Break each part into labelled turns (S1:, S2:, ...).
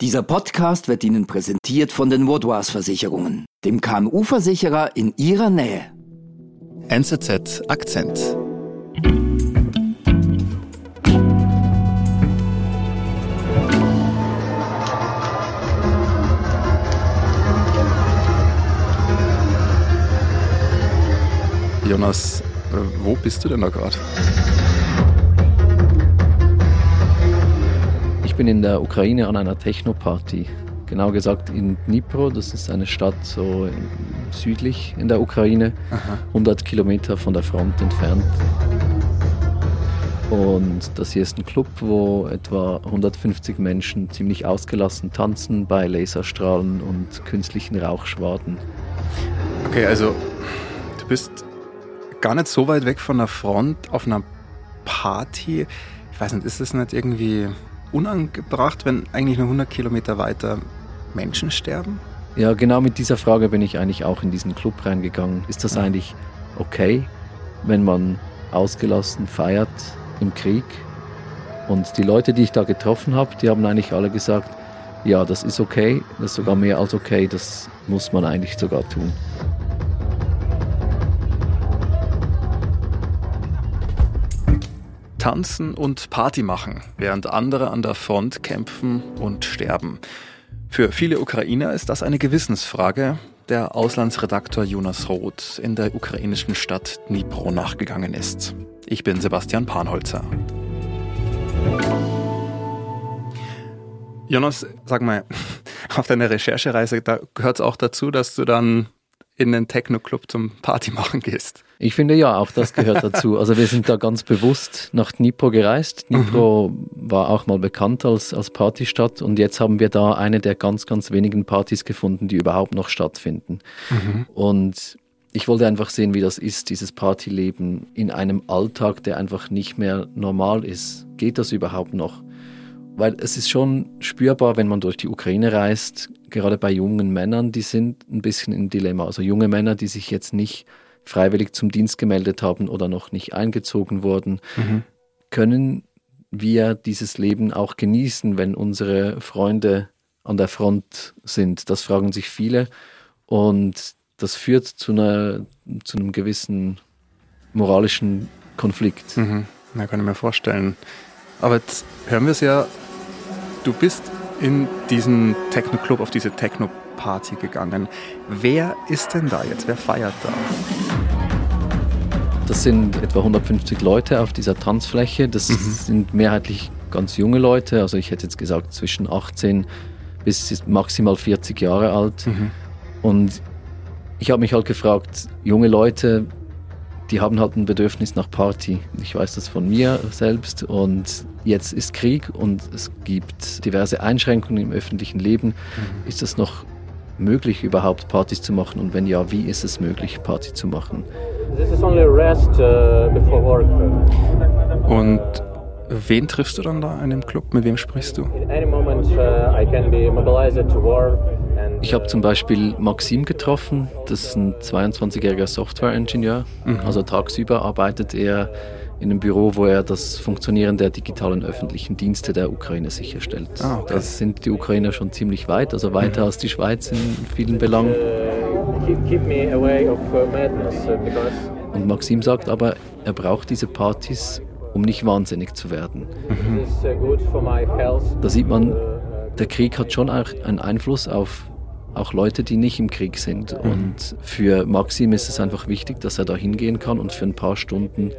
S1: Dieser Podcast wird Ihnen präsentiert von den Vaudois Versicherungen, dem KMU-Versicherer in Ihrer Nähe.
S2: NZZ Akzent. Jonas, äh, wo bist du denn da gerade?
S3: Bin in der Ukraine an einer Techno-Party. Genau gesagt in Dnipro, das ist eine Stadt so südlich in der Ukraine, Aha. 100 Kilometer von der Front entfernt. Und das hier ist ein Club, wo etwa 150 Menschen ziemlich ausgelassen tanzen bei Laserstrahlen und künstlichen Rauchschwaden.
S2: Okay, also du bist gar nicht so weit weg von der Front auf einer Party. Ich weiß nicht, ist das nicht irgendwie unangebracht, wenn eigentlich nur 100 Kilometer weiter Menschen sterben?
S3: Ja, genau mit dieser Frage bin ich eigentlich auch in diesen Club reingegangen. Ist das eigentlich okay, wenn man ausgelassen feiert im Krieg? Und die Leute, die ich da getroffen habe, die haben eigentlich alle gesagt, ja, das ist okay, das ist sogar mehr als okay, das muss man eigentlich sogar tun.
S2: Tanzen und Party machen, während andere an der Front kämpfen und sterben. Für viele Ukrainer ist das eine Gewissensfrage, der Auslandsredaktor Jonas Roth in der ukrainischen Stadt Dnipro nachgegangen ist. Ich bin Sebastian Panholzer. Jonas, sag mal, auf deiner Recherchereise, da gehört es auch dazu, dass du dann in den Techno-Club zum Party machen gehst.
S3: Ich finde ja, auch das gehört dazu. Also wir sind da ganz bewusst nach Dnipro gereist. Dnipro mhm. war auch mal bekannt als, als Partystadt und jetzt haben wir da eine der ganz, ganz wenigen Partys gefunden, die überhaupt noch stattfinden. Mhm. Und ich wollte einfach sehen, wie das ist, dieses Partyleben in einem Alltag, der einfach nicht mehr normal ist. Geht das überhaupt noch? Weil es ist schon spürbar, wenn man durch die Ukraine reist, gerade bei jungen Männern, die sind ein bisschen im Dilemma. Also junge Männer, die sich jetzt nicht freiwillig zum Dienst gemeldet haben oder noch nicht eingezogen wurden, mhm. können wir dieses Leben auch genießen, wenn unsere Freunde an der Front sind? Das fragen sich viele und das führt zu, einer, zu einem gewissen moralischen Konflikt.
S2: Mhm. Ja, kann ich mir vorstellen. Aber jetzt hören wir es ja, du bist in diesen Techno-Club, auf diese Techno-Party gegangen. Wer ist denn da jetzt? Wer feiert da?
S3: Das sind etwa 150 Leute auf dieser Tanzfläche. Das mhm. sind mehrheitlich ganz junge Leute. Also ich hätte jetzt gesagt zwischen 18 bis maximal 40 Jahre alt. Mhm. Und ich habe mich halt gefragt, junge Leute, die haben halt ein Bedürfnis nach Party. Ich weiß das von mir selbst und jetzt ist Krieg und es gibt diverse Einschränkungen im öffentlichen Leben. Mhm. Ist es noch möglich, überhaupt Partys zu machen und wenn ja, wie ist es möglich, Party zu machen? Uh,
S2: und wen triffst du dann da in dem Club? Mit wem sprichst du? Uh,
S3: ich habe zum Beispiel Maxim getroffen, das ist ein 22-jähriger Software-Ingenieur. Mhm. Also tagsüber arbeitet er in einem Büro, wo er das Funktionieren der digitalen öffentlichen Dienste der Ukraine sicherstellt. Ah, okay. Da sind die Ukrainer schon ziemlich weit, also weiter mhm. als die Schweiz in vielen Belangen. Und Maxim sagt aber, er braucht diese Partys, um nicht wahnsinnig zu werden. Mhm. Da sieht man, der Krieg hat schon auch einen Einfluss auf auch Leute, die nicht im Krieg sind. Und für Maxim ist es einfach wichtig, dass er da hingehen kann und für ein paar Stunden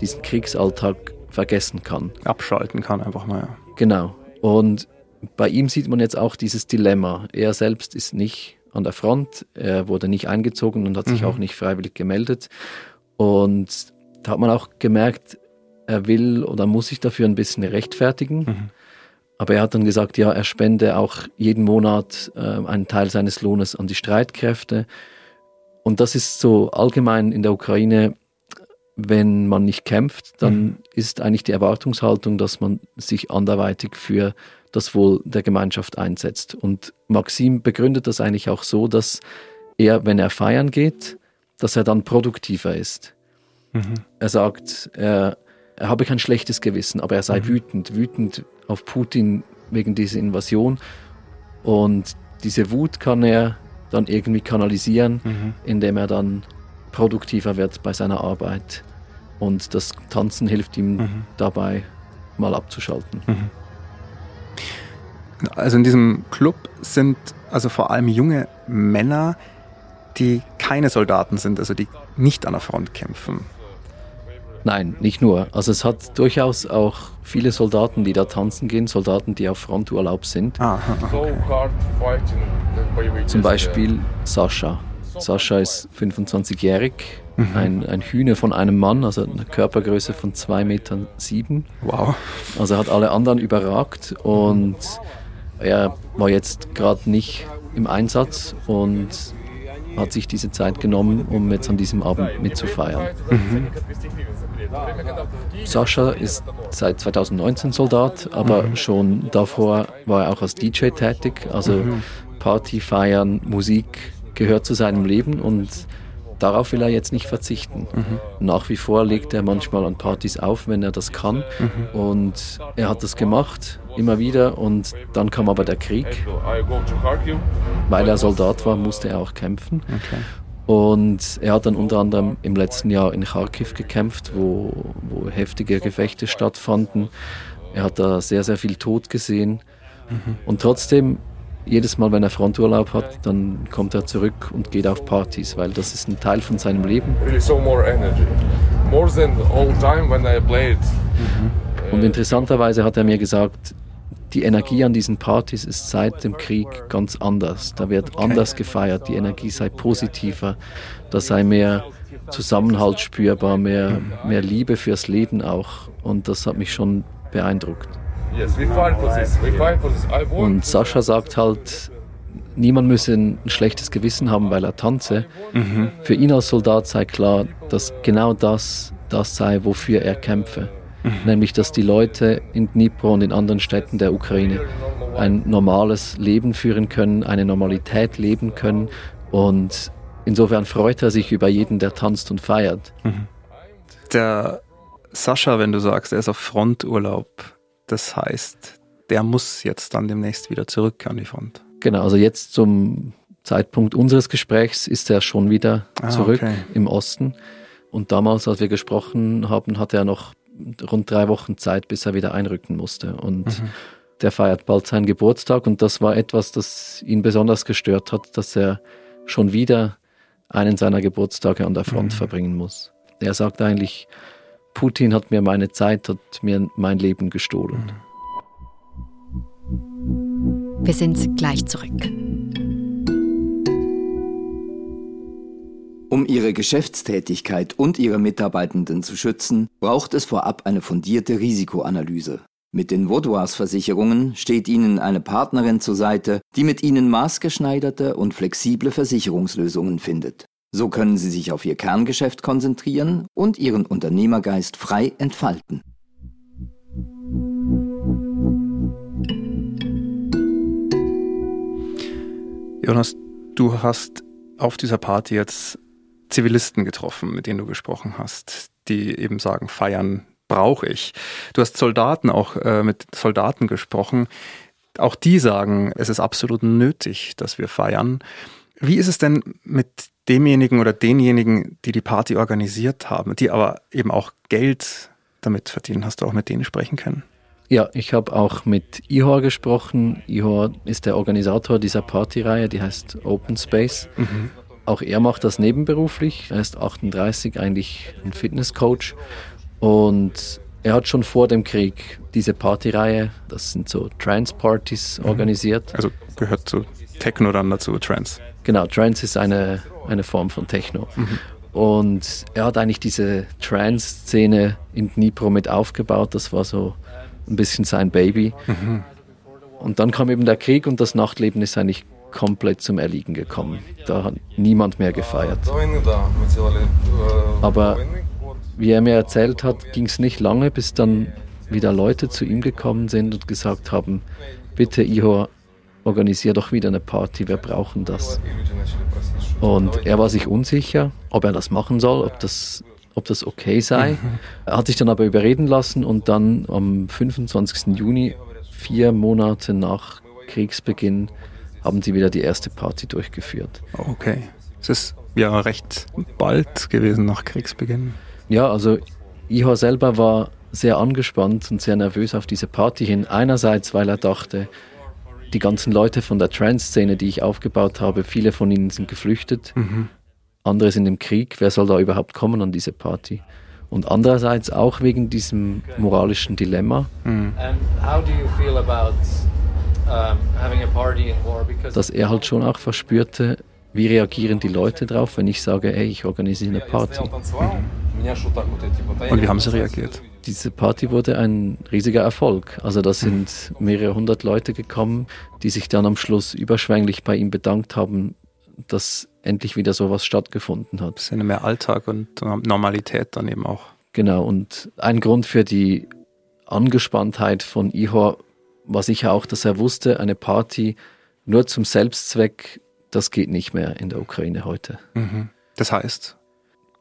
S3: diesen Kriegsalltag vergessen kann.
S2: Abschalten kann einfach mal. Ja.
S3: Genau. Und bei ihm sieht man jetzt auch dieses Dilemma. Er selbst ist nicht an der Front, er wurde nicht eingezogen und hat sich mhm. auch nicht freiwillig gemeldet. Und da hat man auch gemerkt, er will oder muss sich dafür ein bisschen rechtfertigen. Mhm. Aber er hat dann gesagt, ja, er spende auch jeden Monat äh, einen Teil seines Lohnes an die Streitkräfte. Und das ist so allgemein in der Ukraine, wenn man nicht kämpft, dann mhm. ist eigentlich die Erwartungshaltung, dass man sich anderweitig für das Wohl der Gemeinschaft einsetzt. Und Maxim begründet das eigentlich auch so, dass er, wenn er feiern geht, dass er dann produktiver ist. Mhm. Er sagt, er, er habe kein schlechtes Gewissen, aber er sei mhm. wütend, wütend auf Putin wegen dieser Invasion Und diese Wut kann er dann irgendwie kanalisieren, mhm. indem er dann produktiver wird bei seiner Arbeit. Und das Tanzen hilft ihm mhm. dabei, mal abzuschalten. Mhm.
S2: Also in diesem Club sind also vor allem junge Männer, die keine Soldaten sind, also die nicht an der Front kämpfen.
S3: Nein, nicht nur. Also es hat durchaus auch viele Soldaten, die da tanzen gehen, Soldaten, die auf Fronturlaub sind. Ah, okay. Zum Beispiel Sascha. Sascha ist 25-jährig, mhm. ein, ein Hühner von einem Mann, also eine Körpergröße von 2,7 Meter.
S2: Wow.
S3: Also er hat alle anderen überragt und er war jetzt gerade nicht im Einsatz und hat sich diese Zeit genommen, um jetzt an diesem Abend mitzufeiern. Mhm. Sascha ist seit 2019 Soldat, aber mhm. schon davor war er auch als DJ tätig. Also mhm. Party, Feiern, Musik gehört zu seinem Leben und darauf will er jetzt nicht verzichten. Mhm. Nach wie vor legt er manchmal an Partys auf, wenn er das kann. Mhm. Und er hat das gemacht, immer wieder. Und dann kam aber der Krieg. Weil er Soldat war, musste er auch kämpfen. Okay. Und er hat dann unter anderem im letzten Jahr in Kharkiv gekämpft, wo, wo heftige Gefechte stattfanden. Er hat da sehr, sehr viel Tod gesehen. Mhm. Und trotzdem jedes Mal, wenn er Fronturlaub hat, dann kommt er zurück und geht auf Partys, weil das ist ein Teil von seinem Leben. Und interessanterweise hat er mir gesagt, die Energie an diesen Partys ist seit dem Krieg ganz anders. Da wird okay. anders gefeiert, die Energie sei positiver, da sei mehr Zusammenhalt spürbar, mehr, mehr Liebe fürs Leben auch. Und das hat mich schon beeindruckt. Und Sascha sagt halt, niemand müsse ein schlechtes Gewissen haben, weil er tanze. Mhm. Für ihn als Soldat sei klar, dass genau das das sei, wofür er kämpfe. Nämlich, dass die Leute in Dnipro und in anderen Städten der Ukraine ein normales Leben führen können, eine Normalität leben können. Und insofern freut er sich über jeden, der tanzt und feiert.
S2: Der Sascha, wenn du sagst, er ist auf Fronturlaub, das heißt, der muss jetzt dann demnächst wieder zurück an die Front.
S3: Genau, also jetzt zum Zeitpunkt unseres Gesprächs ist er schon wieder ah, zurück okay. im Osten. Und damals, als wir gesprochen haben, hatte er noch rund drei Wochen Zeit, bis er wieder einrücken musste. Und mhm. der feiert bald seinen Geburtstag. Und das war etwas, das ihn besonders gestört hat, dass er schon wieder einen seiner Geburtstage an der Front mhm. verbringen muss. Er sagt eigentlich, Putin hat mir meine Zeit, hat mir mein Leben gestohlen.
S4: Wir sind gleich zurück.
S1: Um ihre Geschäftstätigkeit und ihre Mitarbeitenden zu schützen, braucht es vorab eine fundierte Risikoanalyse. Mit den Vaudois-Versicherungen steht Ihnen eine Partnerin zur Seite, die mit Ihnen maßgeschneiderte und flexible Versicherungslösungen findet. So können Sie sich auf Ihr Kerngeschäft konzentrieren und Ihren Unternehmergeist frei entfalten.
S2: Jonas, du hast auf dieser Party jetzt Zivilisten getroffen, mit denen du gesprochen hast, die eben sagen, feiern brauche ich. Du hast Soldaten auch äh, mit Soldaten gesprochen. Auch die sagen, es ist absolut nötig, dass wir feiern. Wie ist es denn mit demjenigen oder denjenigen, die die Party organisiert haben, die aber eben auch Geld damit verdienen? Hast du auch mit denen sprechen können?
S3: Ja, ich habe auch mit Ihor gesprochen. Ihor ist der Organisator dieser Partyreihe, die heißt Open Space. Mhm. Auch er macht das nebenberuflich. Er ist 38, eigentlich ein Fitnesscoach. Und er hat schon vor dem Krieg diese Partyreihe, das sind so Trance-Partys, mhm. organisiert.
S2: Also gehört zu Techno dann dazu, Trance.
S3: Genau, Trance ist eine, eine Form von Techno. Mhm. Und er hat eigentlich diese Trance-Szene in Dnipro mit aufgebaut. Das war so ein bisschen sein Baby. Mhm. Und dann kam eben der Krieg und das Nachtleben ist eigentlich komplett zum Erliegen gekommen. Da hat niemand mehr gefeiert. Aber wie er mir erzählt hat, ging es nicht lange, bis dann wieder Leute zu ihm gekommen sind und gesagt haben, bitte Ihor, organisier doch wieder eine Party, wir brauchen das. Und er war sich unsicher, ob er das machen soll, ob das, ob das okay sei. Er hat sich dann aber überreden lassen und dann am 25. Juni, vier Monate nach Kriegsbeginn, haben sie wieder die erste Party durchgeführt.
S2: Okay. Es ist ja recht bald gewesen nach Kriegsbeginn.
S3: Ja, also Ihor selber war sehr angespannt und sehr nervös auf diese Party hin. Einerseits, weil er dachte, die ganzen Leute von der Trans-Szene, die ich aufgebaut habe, viele von ihnen sind geflüchtet, mhm. andere sind im Krieg. Wer soll da überhaupt kommen an diese Party? Und andererseits auch wegen diesem moralischen Dilemma. Mhm. Dass er halt schon auch verspürte, wie reagieren die Leute drauf, wenn ich sage, hey, ich organisiere eine Party.
S2: Und wie haben sie reagiert?
S3: Diese Party wurde ein riesiger Erfolg. Also da sind mehrere hundert Leute gekommen, die sich dann am Schluss überschwänglich bei ihm bedankt haben, dass endlich wieder sowas stattgefunden hat.
S2: Das ist mehr Alltag und Normalität dann eben auch.
S3: Genau, und ein Grund für die Angespanntheit von Ihor war sicher auch, dass er wusste, eine Party nur zum Selbstzweck, das geht nicht mehr in der Ukraine heute.
S2: Mhm. Das heißt?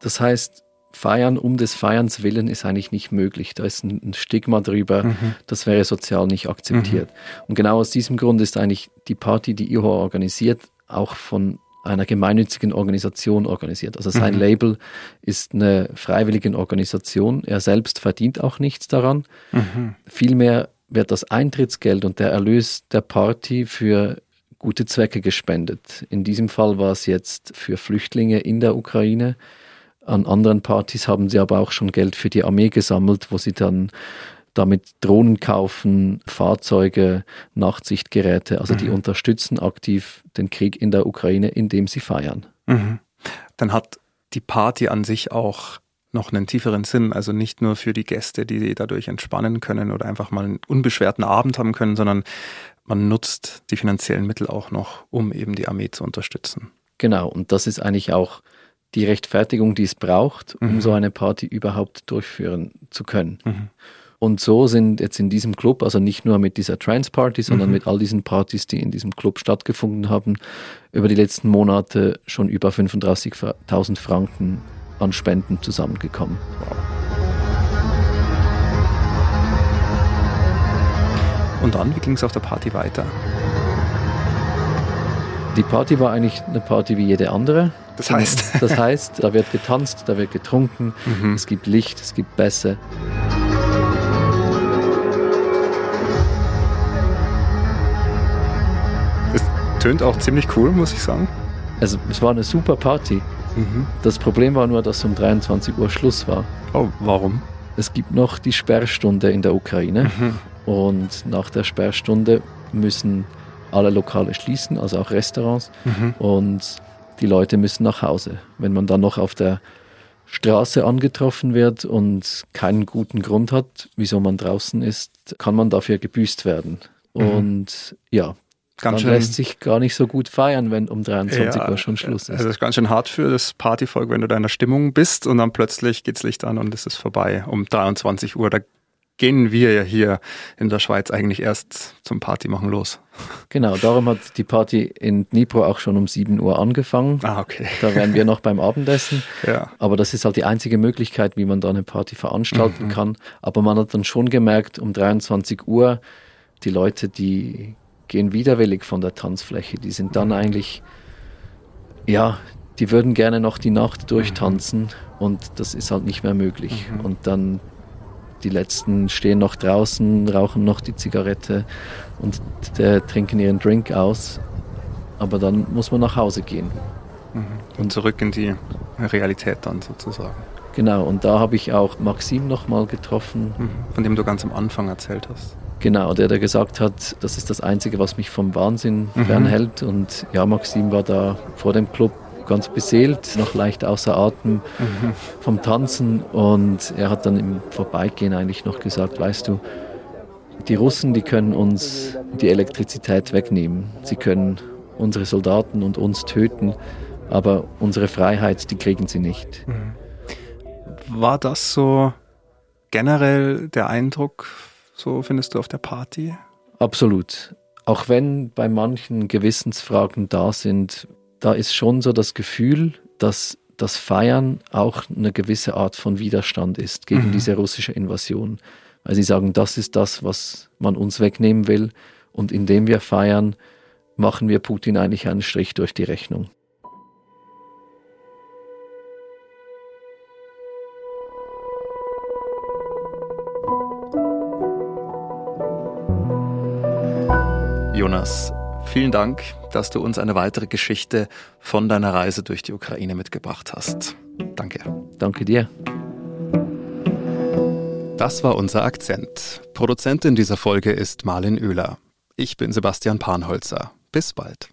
S3: Das heißt, Feiern um des Feierns willen ist eigentlich nicht möglich. Da ist ein Stigma drüber, mhm. das wäre sozial nicht akzeptiert. Mhm. Und genau aus diesem Grund ist eigentlich die Party, die IHO organisiert, auch von einer gemeinnützigen Organisation organisiert. Also sein mhm. Label ist eine freiwillige Organisation. Er selbst verdient auch nichts daran. Mhm. Vielmehr wird das Eintrittsgeld und der Erlös der Party für gute Zwecke gespendet. In diesem Fall war es jetzt für Flüchtlinge in der Ukraine. An anderen Partys haben sie aber auch schon Geld für die Armee gesammelt, wo sie dann damit Drohnen kaufen, Fahrzeuge, Nachtsichtgeräte. Also die mhm. unterstützen aktiv den Krieg in der Ukraine, indem sie feiern.
S2: Mhm. Dann hat die Party an sich auch noch einen tieferen Sinn, also nicht nur für die Gäste, die dadurch entspannen können oder einfach mal einen unbeschwerten Abend haben können, sondern man nutzt die finanziellen Mittel auch noch, um eben die Armee zu unterstützen.
S3: Genau, und das ist eigentlich auch die Rechtfertigung, die es braucht, um mhm. so eine Party überhaupt durchführen zu können. Mhm. Und so sind jetzt in diesem Club, also nicht nur mit dieser Trans-Party, sondern mhm. mit all diesen Partys, die in diesem Club stattgefunden haben, über die letzten Monate schon über 35.000 Franken an Spenden zusammengekommen. Wow.
S2: Und dann, wie ging es auf der Party weiter?
S3: Die Party war eigentlich eine Party wie jede andere.
S2: Das heißt?
S3: Das heißt, da wird getanzt, da wird getrunken, mhm. es gibt Licht, es gibt Bässe.
S2: Es tönt auch ziemlich cool, muss ich sagen.
S3: Also es war eine super Party. Mhm. Das Problem war nur, dass um 23 Uhr Schluss war.
S2: Oh, warum?
S3: Es gibt noch die Sperrstunde in der Ukraine. Mhm. Und nach der Sperrstunde müssen alle Lokale schließen, also auch Restaurants. Mhm. Und die Leute müssen nach Hause. Wenn man dann noch auf der Straße angetroffen wird und keinen guten Grund hat, wieso man draußen ist, kann man dafür gebüßt werden. Mhm. Und ja, ganz dann lässt sich gar nicht so gut feiern, wenn um 23 ja, Uhr schon Schluss ist.
S2: Also das ist ganz schön hart für das Partyvolk, wenn du da in der Stimmung bist und dann plötzlich geht's Licht an und es ist vorbei um 23 Uhr. Da gehen wir ja hier in der Schweiz eigentlich erst zum Party machen los.
S3: Genau, darum hat die Party in Dnipro auch schon um 7 Uhr angefangen.
S2: Ah, okay.
S3: Da wären wir noch beim Abendessen.
S2: Ja.
S3: Aber das ist halt die einzige Möglichkeit, wie man da eine Party veranstalten mhm. kann. Aber man hat dann schon gemerkt, um 23 Uhr, die Leute, die gehen widerwillig von der Tanzfläche. Die sind dann eigentlich, ja, die würden gerne noch die Nacht durchtanzen mhm. und das ist halt nicht mehr möglich. Mhm. Und dann die letzten stehen noch draußen, rauchen noch die Zigarette und äh, trinken ihren Drink aus. Aber dann muss man nach Hause gehen.
S2: Mhm. Und zurück in die Realität dann sozusagen.
S3: Genau, und da habe ich auch Maxim nochmal getroffen.
S2: Mhm. Von dem du ganz am Anfang erzählt hast.
S3: Genau, der, der gesagt hat, das ist das Einzige, was mich vom Wahnsinn mhm. fernhält. Und ja, Maxim war da vor dem Club ganz beseelt, noch leicht außer Atem mhm. vom Tanzen. Und er hat dann im Vorbeigehen eigentlich noch gesagt, weißt du, die Russen, die können uns die Elektrizität wegnehmen. Sie können unsere Soldaten und uns töten, aber unsere Freiheit, die kriegen sie nicht. Mhm.
S2: War das so generell der Eindruck, so findest du auf der Party?
S3: Absolut. Auch wenn bei manchen Gewissensfragen da sind, da ist schon so das Gefühl, dass das Feiern auch eine gewisse Art von Widerstand ist gegen mhm. diese russische Invasion. Weil sie sagen, das ist das, was man uns wegnehmen will. Und indem wir feiern, machen wir Putin eigentlich einen Strich durch die Rechnung.
S2: Jonas, vielen Dank, dass du uns eine weitere Geschichte von deiner Reise durch die Ukraine mitgebracht hast. Danke.
S3: Danke dir.
S2: Das war unser Akzent. Produzentin dieser Folge ist Marlin Oehler. Ich bin Sebastian Panholzer. Bis bald.